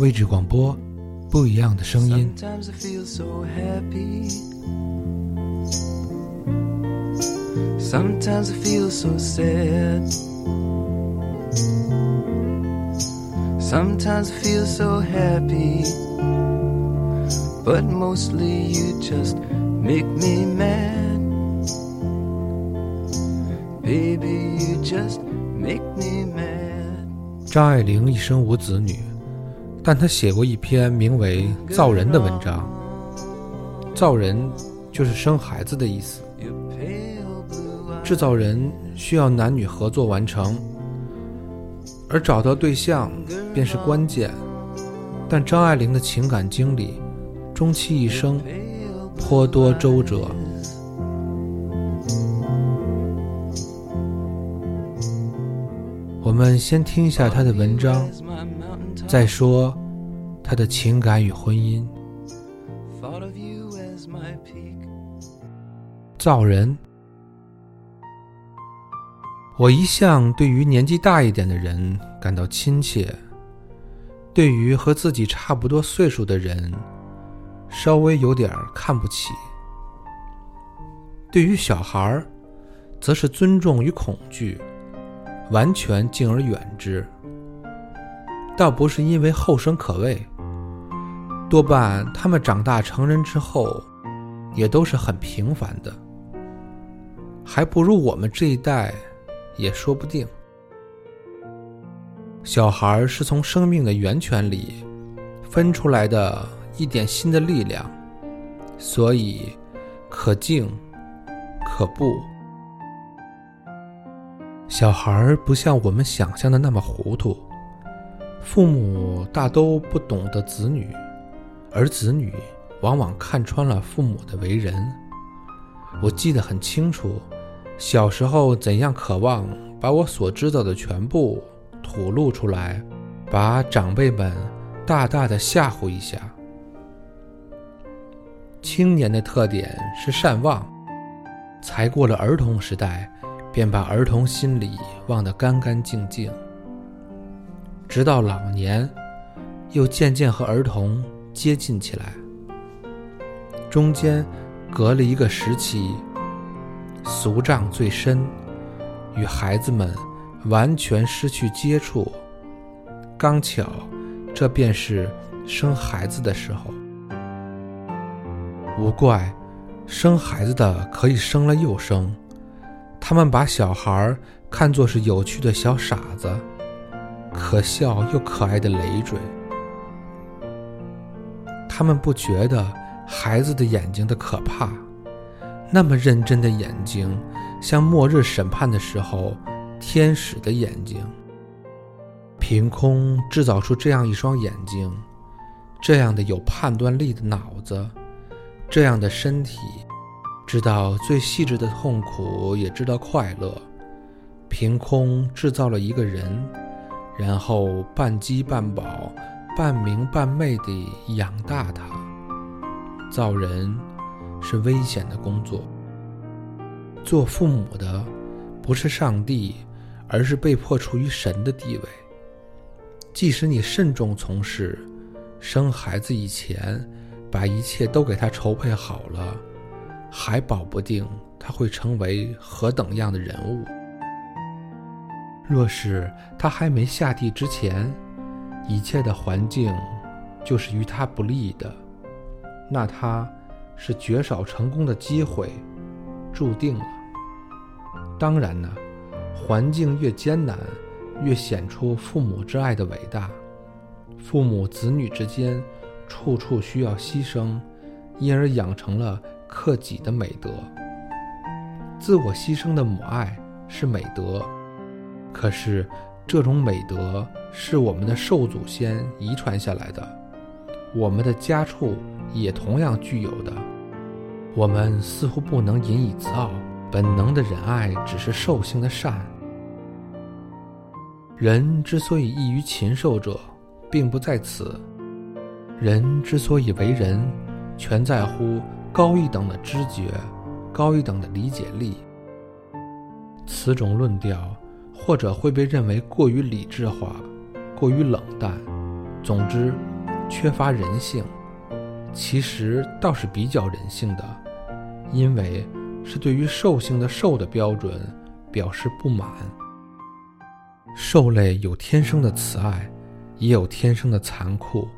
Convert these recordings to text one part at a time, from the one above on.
位置广播，不一样的声音。Sometimes I feel so happy. Sometimes I feel so sad. Sometimes I feel so happy. But mostly you just make me mad. Baby, you just make me mad. 张爱玲一生无子女，但他写过一篇名为《造人》的文章。造人就是生孩子的意思。制造人需要男女合作完成，而找到对象便是关键。但张爱玲的情感经历，终其一生颇多周折。我们先听一下她的文章，再说他的情感与婚姻。造人。我一向对于年纪大一点的人感到亲切，对于和自己差不多岁数的人，稍微有点看不起。对于小孩儿，则是尊重与恐惧，完全敬而远之。倒不是因为后生可畏，多半他们长大成人之后，也都是很平凡的，还不如我们这一代，也说不定。小孩是从生命的源泉里分出来的一点新的力量，所以可敬可怖。小孩不像我们想象的那么糊涂，父母大都不懂得子女，而子女往往看穿了父母的为人。我记得很清楚，小时候怎样渴望把我所知道的全部吐露出来，把长辈们大大的吓唬一下。青年的特点是善忘，才过了儿童时代，便把儿童心理忘得干干净净，直到老年，又渐渐和儿童接近起来。中间隔了一个时期，俗障最深，与孩子们完全失去接触。刚巧，这便是生孩子的时候。无怪，生孩子的可以生了又生，他们把小孩看作是有趣的小傻子，可笑又可爱的累赘。他们不觉得孩子的眼睛的可怕，那么认真的眼睛，像末日审判的时候天使的眼睛。凭空制造出这样一双眼睛，这样的有判断力的脑子，这样的身体，知道最细致的痛苦，也知道快乐。凭空制造了一个人，然后半饥半饱、半明半昧地养大他。造人是危险的工作。做父母的不是上帝，而是被迫处于神的地位。即使你慎重从事，生孩子以前把一切都给他筹备好了，还保不定他会成为何等样的人物。若是他还没下地之前，一切的环境就是于他不利的，那他是绝少成功的机会，注定了。当然呢，环境越艰难，越显出父母之爱的伟大。父母子女之间，处处需要牺牲，因而养成了克己的美德。自我牺牲的母爱是美德，可是这种美德是我们的寿祖先遗传下来的，我们的家畜也同样具有的。我们似乎不能引以自傲，本能的仁爱只是兽性的善。人之所以异于禽兽者，并不在此。人之所以为人，全在乎高一等的知觉，高一等的理解力。此种论调，或者会被认为过于理智化，过于冷淡，总之，缺乏人性。其实倒是比较人性的，因为是对于兽性的兽的标准表示不满。兽类有天生的慈爱，也有天生的残酷。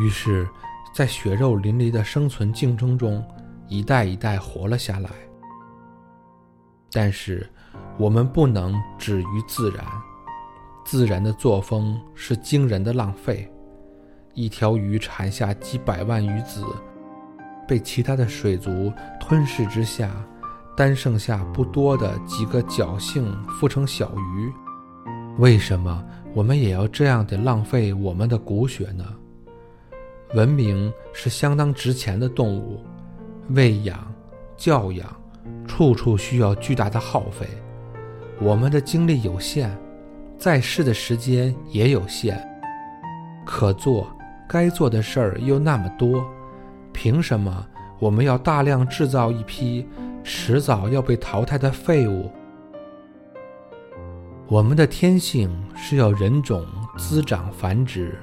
于是，在血肉淋漓的生存竞争中，一代一代活了下来。但是，我们不能止于自然。自然的作风是惊人的浪费。一条鱼产下几百万鱼子，被其他的水族吞噬之下，单剩下不多的几个侥幸孵成小鱼。为什么我们也要这样的浪费我们的骨血呢？文明是相当值钱的动物，喂养、教养，处处需要巨大的耗费。我们的精力有限，在世的时间也有限，可做。该做的事儿又那么多，凭什么我们要大量制造一批迟早要被淘汰的废物？我们的天性是要人种滋长繁殖，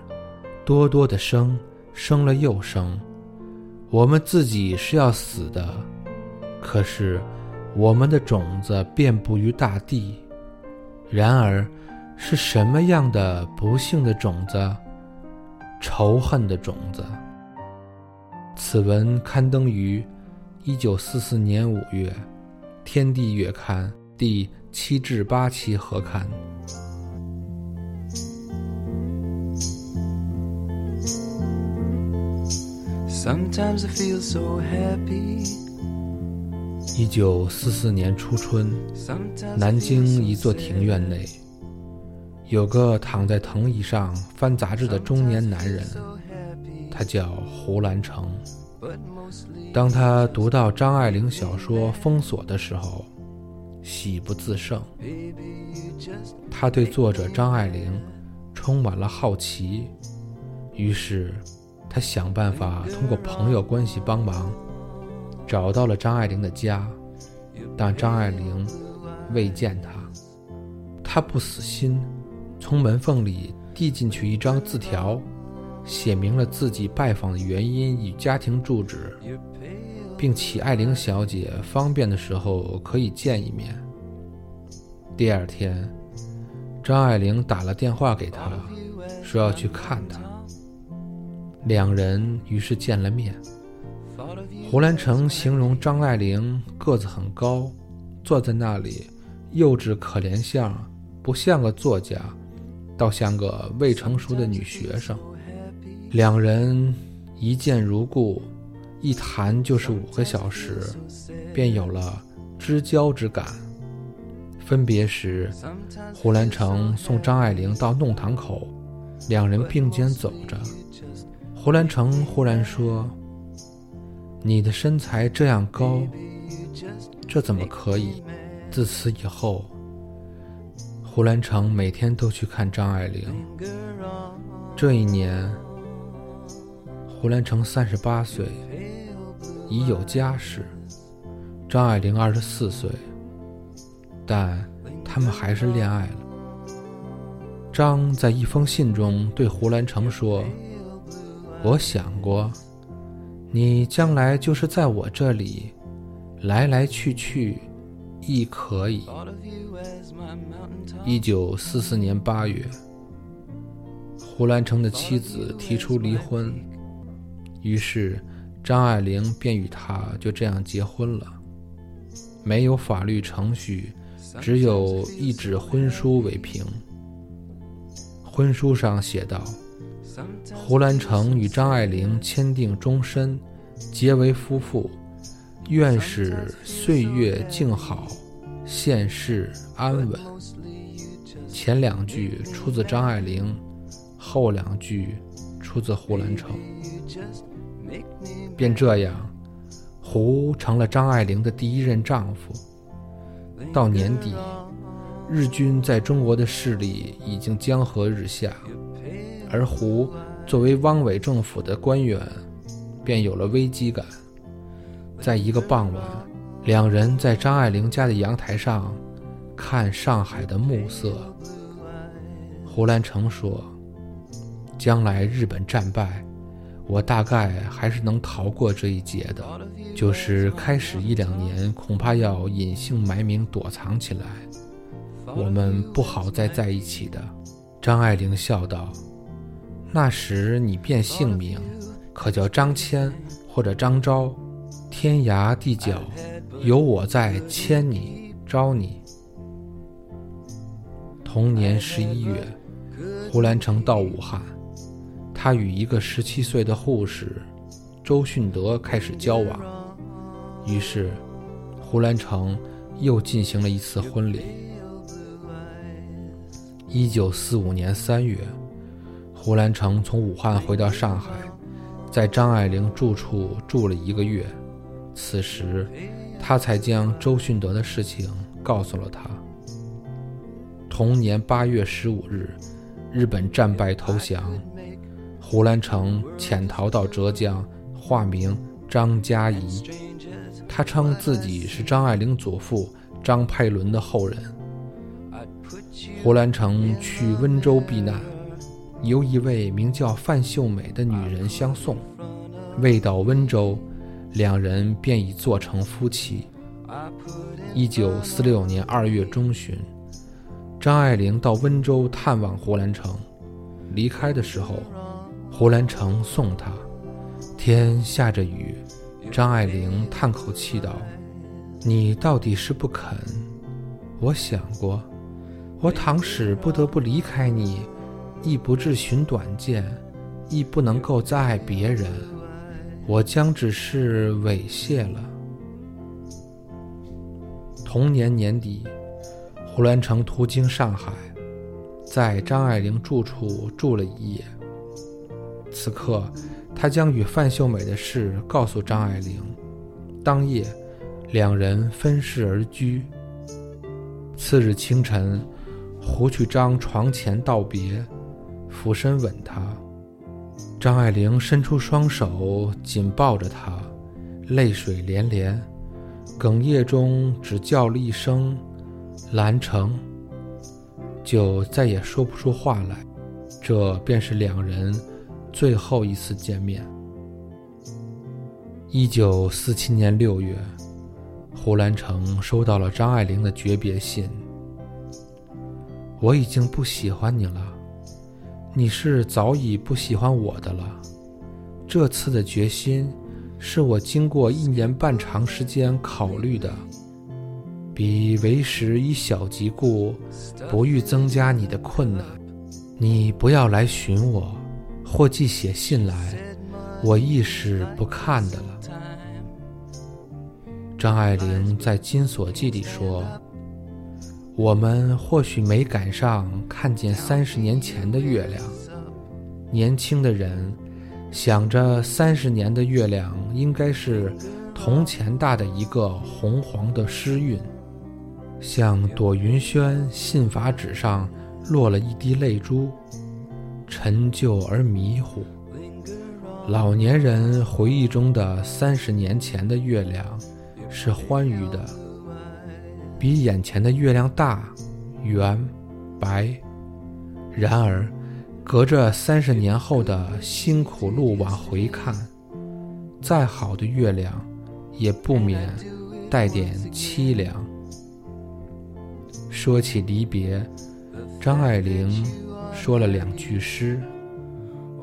多多的生，生了又生。我们自己是要死的，可是我们的种子遍布于大地。然而，是什么样的不幸的种子？仇恨的种子。此文刊登于一九四四年五月，《天地月刊》第七至八期合刊。一九四四年初春，南京一座庭院内。有个躺在藤椅上翻杂志的中年男人，他叫胡兰成。当他读到张爱玲小说《封锁》的时候，喜不自胜。他对作者张爱玲充满了好奇，于是他想办法通过朋友关系帮忙，找到了张爱玲的家，但张爱玲未见他。他不死心。从门缝里递进去一张字条，写明了自己拜访的原因与家庭住址，并请爱玲小姐方便的时候可以见一面。第二天，张爱玲打了电话给他，说要去看他。两人于是见了面。胡兰成形容张爱玲个子很高，坐在那里幼稚可怜相，不像个作家。倒像个未成熟的女学生，两人一见如故，一谈就是五个小时，便有了知交之感。分别时，胡兰成送张爱玲到弄堂口，两人并肩走着。胡兰成忽然说：“你的身材这样高，这怎么可以？”自此以后。胡兰成每天都去看张爱玲。这一年，胡兰成三十八岁，已有家室；张爱玲二十四岁，但他们还是恋爱了。张在一封信中对胡兰成说：“我想过，你将来就是在我这里，来来去去，亦可以。”一九四四年八月，胡兰成的妻子提出离婚，于是张爱玲便与他就这样结婚了。没有法律程序，只有一纸婚书为凭。婚书上写道：“胡兰成与张爱玲签订终身，结为夫妇，愿使岁月静好，现世安稳。”前两句出自张爱玲，后两句出自胡兰成。便这样，胡成了张爱玲的第一任丈夫。到年底，日军在中国的势力已经江河日下，而胡作为汪伪政府的官员，便有了危机感。在一个傍晚，两人在张爱玲家的阳台上。看上海的暮色，胡兰成说：“将来日本战败，我大概还是能逃过这一劫的。就是开始一两年，恐怕要隐姓埋名躲藏起来，我们不好再在一起的。”张爱玲笑道：“那时你变姓名，可叫张骞或者张昭，天涯地角，有我在牵你招你。”同年十一月，胡兰成到武汉，他与一个十七岁的护士周训德开始交往，于是胡兰成又进行了一次婚礼。一九四五年三月，胡兰成从武汉回到上海，在张爱玲住处住了一个月。此时，他才将周训德的事情告诉了他。同年八月十五日，日本战败投降，胡兰成潜逃到浙江，化名张嘉怡。他称自己是张爱玲祖父张佩伦的后人。胡兰成去温州避难，由一位名叫范秀美的女人相送。未到温州，两人便已做成夫妻。一九四六年二月中旬，张爱玲到温州探望胡兰成，离开的时候，胡兰成送她。天下着雨，张爱玲叹口气道：“你到底是不肯？我想过。”我倘使不得不离开你，亦不至寻短见，亦不能够再爱别人，我将只是猥亵了。同年年底，胡兰成途经上海，在张爱玲住处住了一夜。此刻，他将与范秀美的事告诉张爱玲。当夜，两人分室而居。次日清晨。胡去章床前道别，俯身吻她。张爱玲伸出双手紧抱着他，泪水连连，哽咽中只叫了一声“兰城”，就再也说不出话来。这便是两人最后一次见面。一九四七年六月，胡兰成收到了张爱玲的诀别信。我已经不喜欢你了，你是早已不喜欢我的了。这次的决心，是我经过一年半长时间考虑的，比为时以小即故，不欲增加你的困难。你不要来寻我，或寄写信来，我亦是不看的了。张爱玲在《金锁记》里说。我们或许没赶上看见三十年前的月亮。年轻的人想着三十年的月亮应该是铜钱大的一个红黄的诗韵，像朵云轩信法纸上落了一滴泪珠，陈旧而迷糊。老年人回忆中的三十年前的月亮是欢愉的。比眼前的月亮大、圆、白。然而，隔着三十年后的辛苦路往回看，再好的月亮，也不免带点凄凉。说起离别，张爱玲说了两句诗：“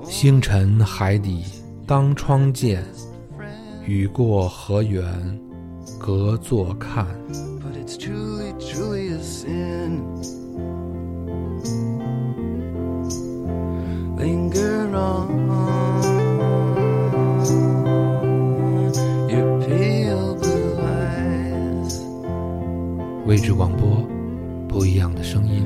星辰海底当窗见，雨过河源隔座看。”位置广播，不一样的声音。